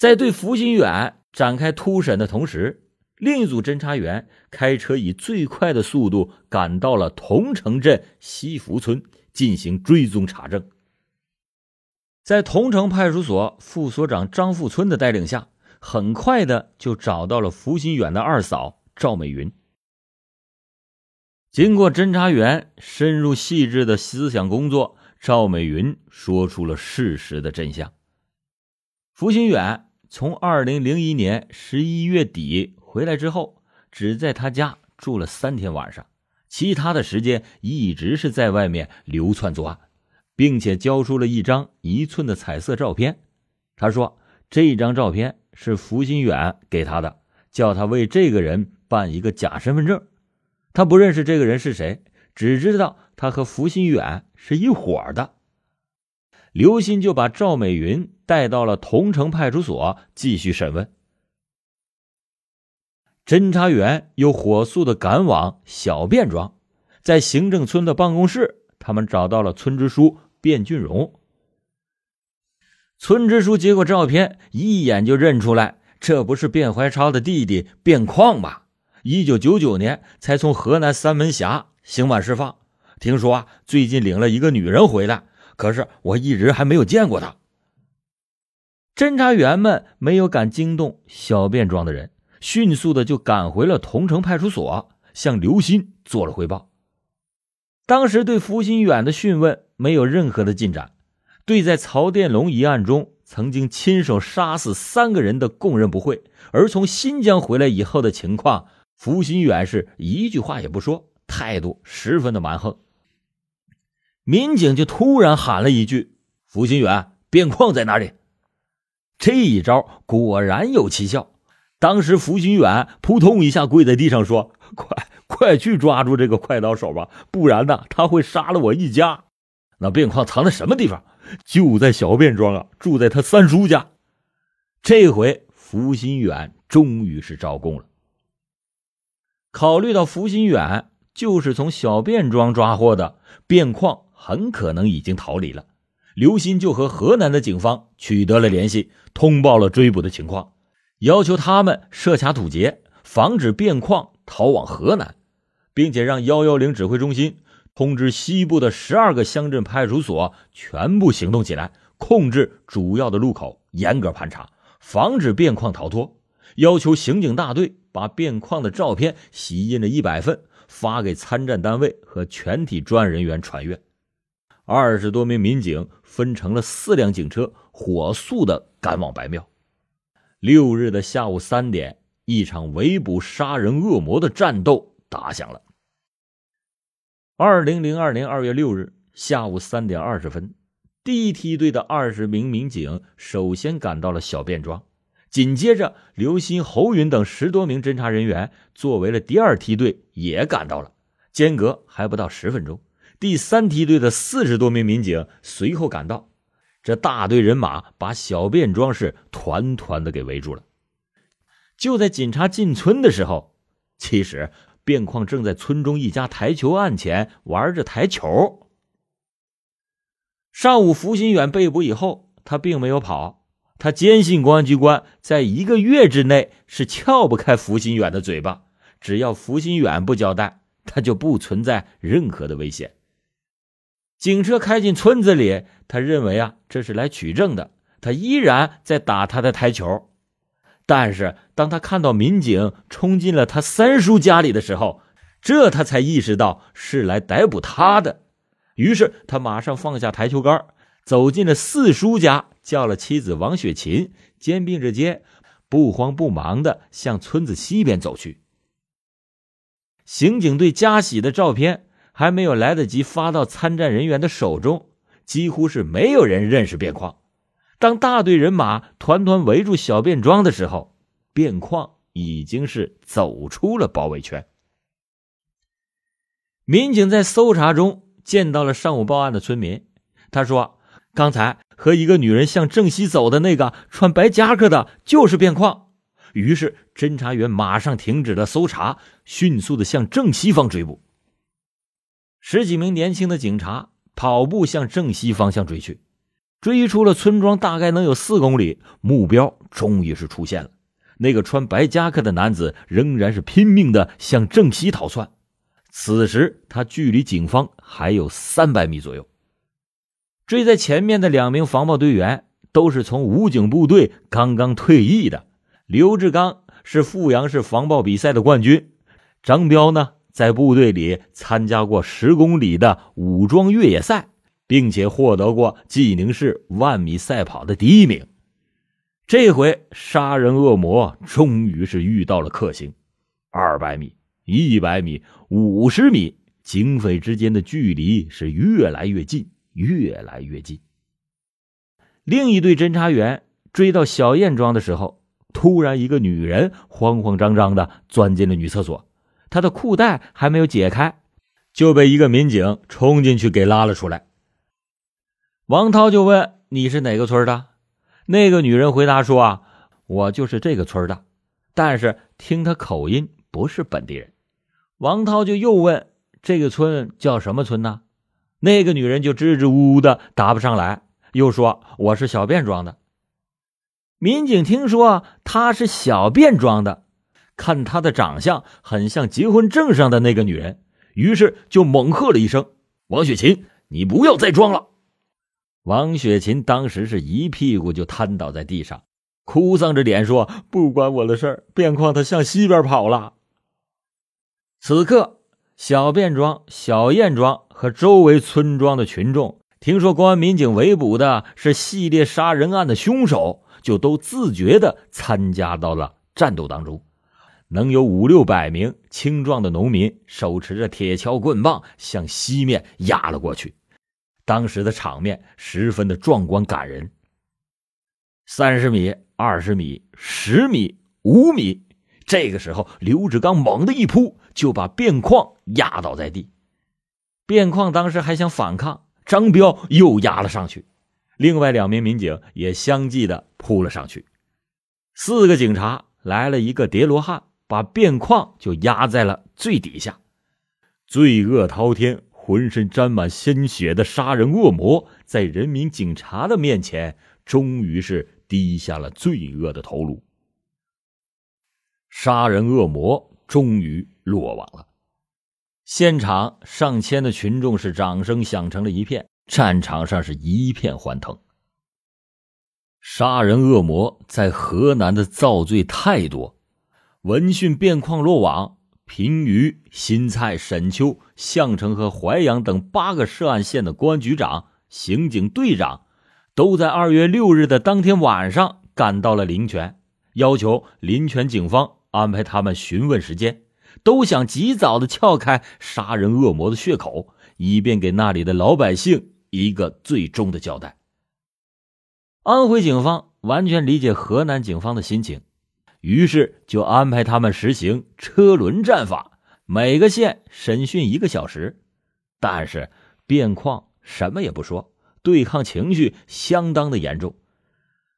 在对福新远展开突审的同时，另一组侦查员开车以最快的速度赶到了桐城镇西福村进行追踪查证。在桐城派出所副所长张富村的带领下，很快的就找到了福新远的二嫂赵美云。经过侦查员深入细致的思想工作，赵美云说出了事实的真相。福新远从二零零一年十一月底回来之后，只在他家住了三天晚上，其他的时间一直是在外面流窜作案。并且交出了一张一寸的彩色照片。他说：“这张照片是福新远给他的，叫他为这个人办一个假身份证。他不认识这个人是谁，只知道他和福新远是一伙的。”刘鑫就把赵美云带到了桐城派出所继续审问。侦查员又火速的赶往小便庄，在行政村的办公室，他们找到了村支书。卞俊荣，村支书接过照片，一眼就认出来，这不是卞怀超的弟弟卞矿吗？一九九九年才从河南三门峡刑满释放，听说啊，最近领了一个女人回来，可是我一直还没有见过他。侦查员们没有敢惊动小便庄的人，迅速的就赶回了桐城派出所，向刘鑫做了汇报。当时对福新远的讯问。没有任何的进展，对在曹殿龙一案中曾经亲手杀死三个人的供认不讳，而从新疆回来以后的情况，福新远是一句话也不说，态度十分的蛮横。民警就突然喊了一句：“福新远，边矿在哪里？”这一招果然有奇效，当时福新远扑通一下跪在地上说：“快快去抓住这个快刀手吧，不然呢，他会杀了我一家。”那便矿藏在什么地方？就在小便庄啊，住在他三叔家。这回福新远终于是招供了。考虑到福新远就是从小便庄抓获的，便矿很可能已经逃离了。刘鑫就和河南的警方取得了联系，通报了追捕的情况，要求他们设卡堵截，防止变矿逃往河南，并且让幺幺零指挥中心。通知西部的十二个乡镇派出所全部行动起来，控制主要的路口，严格盘查，防止变矿逃脱。要求刑警大队把变矿的照片洗印了一百份，发给参战单位和全体专案人员传阅。二十多名民警分成了四辆警车，火速的赶往白庙。六日的下午三点，一场围捕杀人恶魔的战斗打响了。二零零二年二月六日下午三点二十分，第一梯队的二十名民警首先赶到了小便庄，紧接着刘鑫、侯云等十多名侦查人员作为了第二梯队也赶到了，间隔还不到十分钟，第三梯队的四十多名民警随后赶到，这大队人马把小便庄是团团的给围住了。就在警察进村的时候，其实。卞矿正在村中一家台球案前玩着台球。上午，福新远被捕以后，他并没有跑，他坚信公安机关在一个月之内是撬不开福新远的嘴巴。只要福新远不交代，他就不存在任何的危险。警车开进村子里，他认为啊，这是来取证的，他依然在打他的台球。但是，当他看到民警冲进了他三叔家里的时候，这他才意识到是来逮捕他的。于是，他马上放下台球杆，走进了四叔家，叫了妻子王雪琴，肩并着肩，不慌不忙的向村子西边走去。刑警队加喜的照片还没有来得及发到参战人员的手中，几乎是没有人认识卞矿。当大队人马团团围住小便庄的时候，卞矿已经是走出了包围圈。民警在搜查中见到了上午报案的村民，他说：“刚才和一个女人向正西走的那个穿白夹克的，就是卞矿。”于是侦查员马上停止了搜查，迅速的向正西方追捕。十几名年轻的警察跑步向正西方向追去。追出了村庄，大概能有四公里，目标终于是出现了。那个穿白夹克的男子仍然是拼命的向正西逃窜。此时他距离警方还有三百米左右。追在前面的两名防暴队员都是从武警部队刚刚退役的。刘志刚是阜阳市防暴比赛的冠军，张彪呢在部队里参加过十公里的武装越野赛，并且获得过济宁市万米赛跑的第一名。这回杀人恶魔终于是遇到了克星，二百米、一百米、五十米，警匪之间的距离是越来越近，越来越近。另一队侦查员追到小燕庄的时候，突然一个女人慌慌张张的钻进了女厕所，他的裤带还没有解开，就被一个民警冲进去给拉了出来。王涛就问：“你是哪个村的？”那个女人回答说：“啊，我就是这个村的，但是听他口音不是本地人。”王涛就又问：“这个村叫什么村呢？”那个女人就支支吾吾的答不上来，又说：“我是小便庄的。”民警听说他是小便庄的，看她的长相很像结婚证上的那个女人，于是就猛喝了一声：“王雪琴，你不要再装了！”王雪琴当时是一屁股就瘫倒在地上，哭丧着脸说：“不关我的事儿，便况他向西边跑了。”此刻，小便庄、小燕庄和周围村庄的群众听说公安民警围捕的是系列杀人案的凶手，就都自觉的参加到了战斗当中。能有五六百名青壮的农民手持着铁锹、棍棒向西面压了过去。当时的场面十分的壮观感人。三十米、二十米、十米、五米，这个时候，刘志刚猛地一扑，就把卞矿压倒在地。卞矿当时还想反抗，张彪又压了上去，另外两名民警也相继的扑了上去。四个警察来了一个叠罗汉，把卞矿就压在了最底下。罪恶滔天。浑身沾满鲜血的杀人恶魔，在人民警察的面前，终于是低下了罪恶的头颅。杀人恶魔终于落网了，现场上千的群众是掌声响成了一片，战场上是一片欢腾。杀人恶魔在河南的造罪太多，闻讯变矿落网。平舆、新蔡、沈丘、项城和淮阳等八个涉案县的公安局长、刑警队长，都在二月六日的当天晚上赶到了临泉，要求临泉警方安排他们询问时间，都想及早的撬开杀人恶魔的血口，以便给那里的老百姓一个最终的交代。安徽警方完全理解河南警方的心情。于是就安排他们实行车轮战法，每个县审讯一个小时。但是卞矿什么也不说，对抗情绪相当的严重。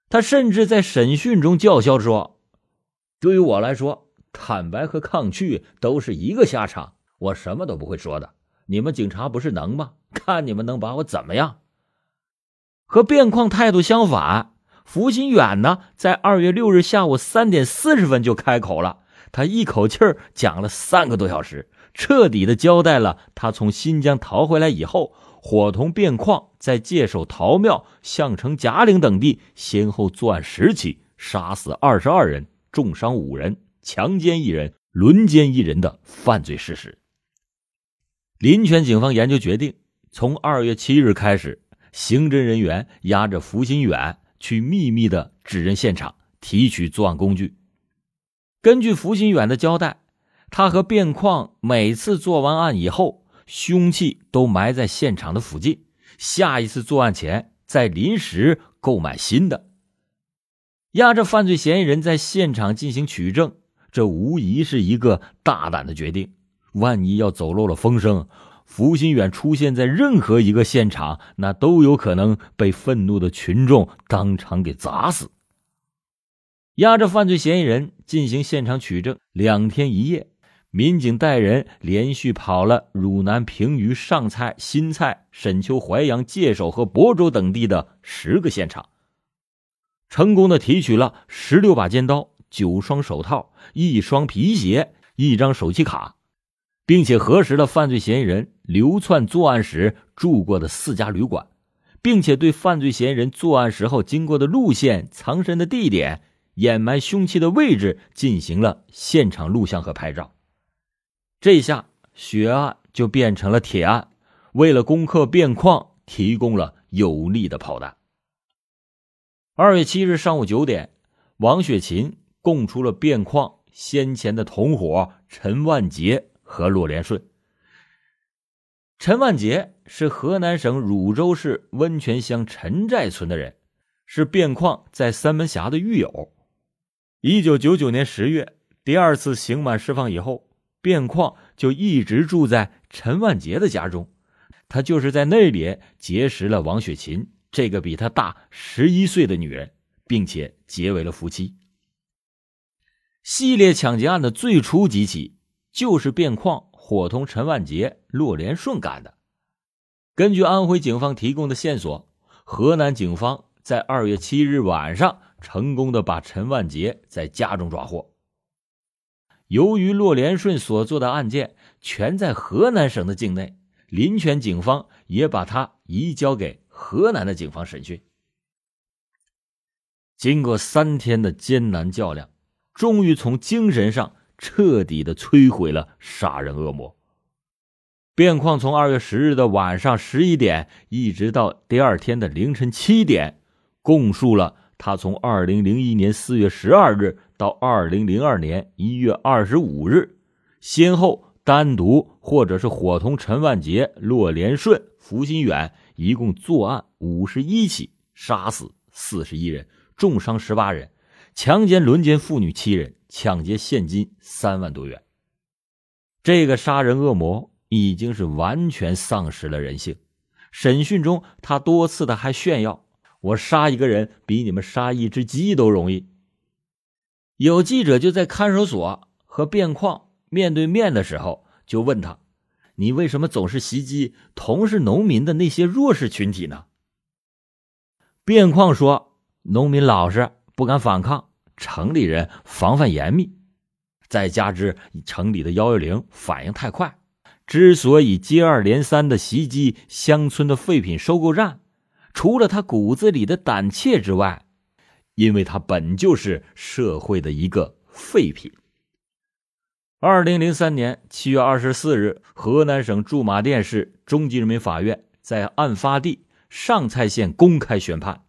他甚至在审讯中叫嚣说：“对于我来说，坦白和抗拒都是一个下场，我什么都不会说的。你们警察不是能吗？看你们能把我怎么样？”和卞矿态度相反。福新远呢，在二月六日下午三点四十分就开口了，他一口气儿讲了三个多小时，彻底的交代了他从新疆逃回来以后，伙同卞矿在界首陶庙、项城贾岭等地先后作案十起，杀死二十二人，重伤五人，强奸一人，轮奸一人的犯罪事实。临泉警方研究决定，从二月七日开始，刑侦人员押着福新远。去秘密的指认现场，提取作案工具。根据福新远的交代，他和卞矿每次做完案以后，凶器都埋在现场的附近，下一次作案前再临时购买新的。押着犯罪嫌疑人在现场进行取证，这无疑是一个大胆的决定。万一要走漏了风声。福新远出现在任何一个现场，那都有可能被愤怒的群众当场给砸死。押着犯罪嫌疑人进行现场取证，两天一夜，民警带人连续跑了汝南、平舆、上蔡、新蔡、沈丘、淮阳、界首和亳州等地的十个现场。成功的提取了十六把尖刀、九双手套、一双皮鞋、一张手机卡，并且核实了犯罪嫌疑人流窜作案时住过的四家旅馆，并且对犯罪嫌疑人作案时候经过的路线、藏身的地点、掩埋凶器的位置进行了现场录像和拍照。这下血案就变成了铁案，为了攻克变矿提供了有力的炮弹。二月七日上午九点，王雪琴供出了变矿先前的同伙陈万杰和骆连顺。陈万杰是河南省汝州市温泉乡陈寨村的人，是卞矿在三门峡的狱友。一九九九年十月，第二次刑满释放以后，卞矿就一直住在陈万杰的家中，他就是在那里结识了王雪琴。这个比他大十一岁的女人，并且结为了夫妻。系列抢劫案的最初几起，就是卞矿伙同陈万杰、骆连顺干的。根据安徽警方提供的线索，河南警方在二月七日晚上成功的把陈万杰在家中抓获。由于骆连顺所做的案件全在河南省的境内，临泉警方也把他移交给。河南的警方审讯，经过三天的艰难较量，终于从精神上彻底的摧毁了杀人恶魔。卞矿从二月十日的晚上十一点，一直到第二天的凌晨七点，供述了他从二零零一年四月十二日到二零零二年一月二十五日，先后单独或者是伙同陈万杰、骆连顺、福新远。一共作案五十一起，杀死四十一人，重伤十八人，强奸、轮奸妇女七人，抢劫现金三万多元。这个杀人恶魔已经是完全丧失了人性。审讯中，他多次的还炫耀：“我杀一个人比你们杀一只鸡都容易。”有记者就在看守所和卞矿面对面的时候，就问他。你为什么总是袭击同是农民的那些弱势群体呢？卞矿说：“农民老实，不敢反抗，城里人防范严密，再加之城里的幺幺零反应太快，之所以接二连三的袭击乡村的废品收购站，除了他骨子里的胆怯之外，因为他本就是社会的一个废品。”二零零三年七月二十四日，河南省驻马店市中级人民法院在案发地上蔡县公开宣判，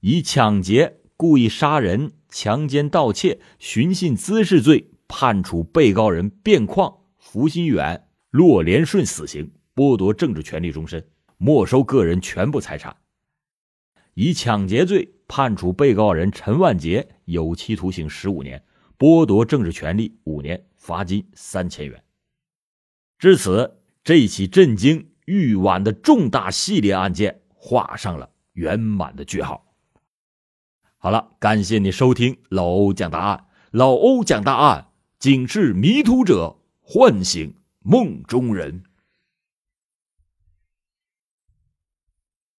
以抢劫、故意杀人、强奸、盗窃、寻衅滋事罪判处被告人卞矿、福新远、骆连顺死刑，剥夺政治权利终身，没收个人全部财产；以抢劫罪判处被告人陈万杰有期徒刑十五年，剥夺政治权利五年。罚金三千元。至此，这起震惊豫皖的重大系列案件画上了圆满的句号。好了，感谢你收听老欧讲大案。老欧讲大案，警示迷途者，唤醒梦中人。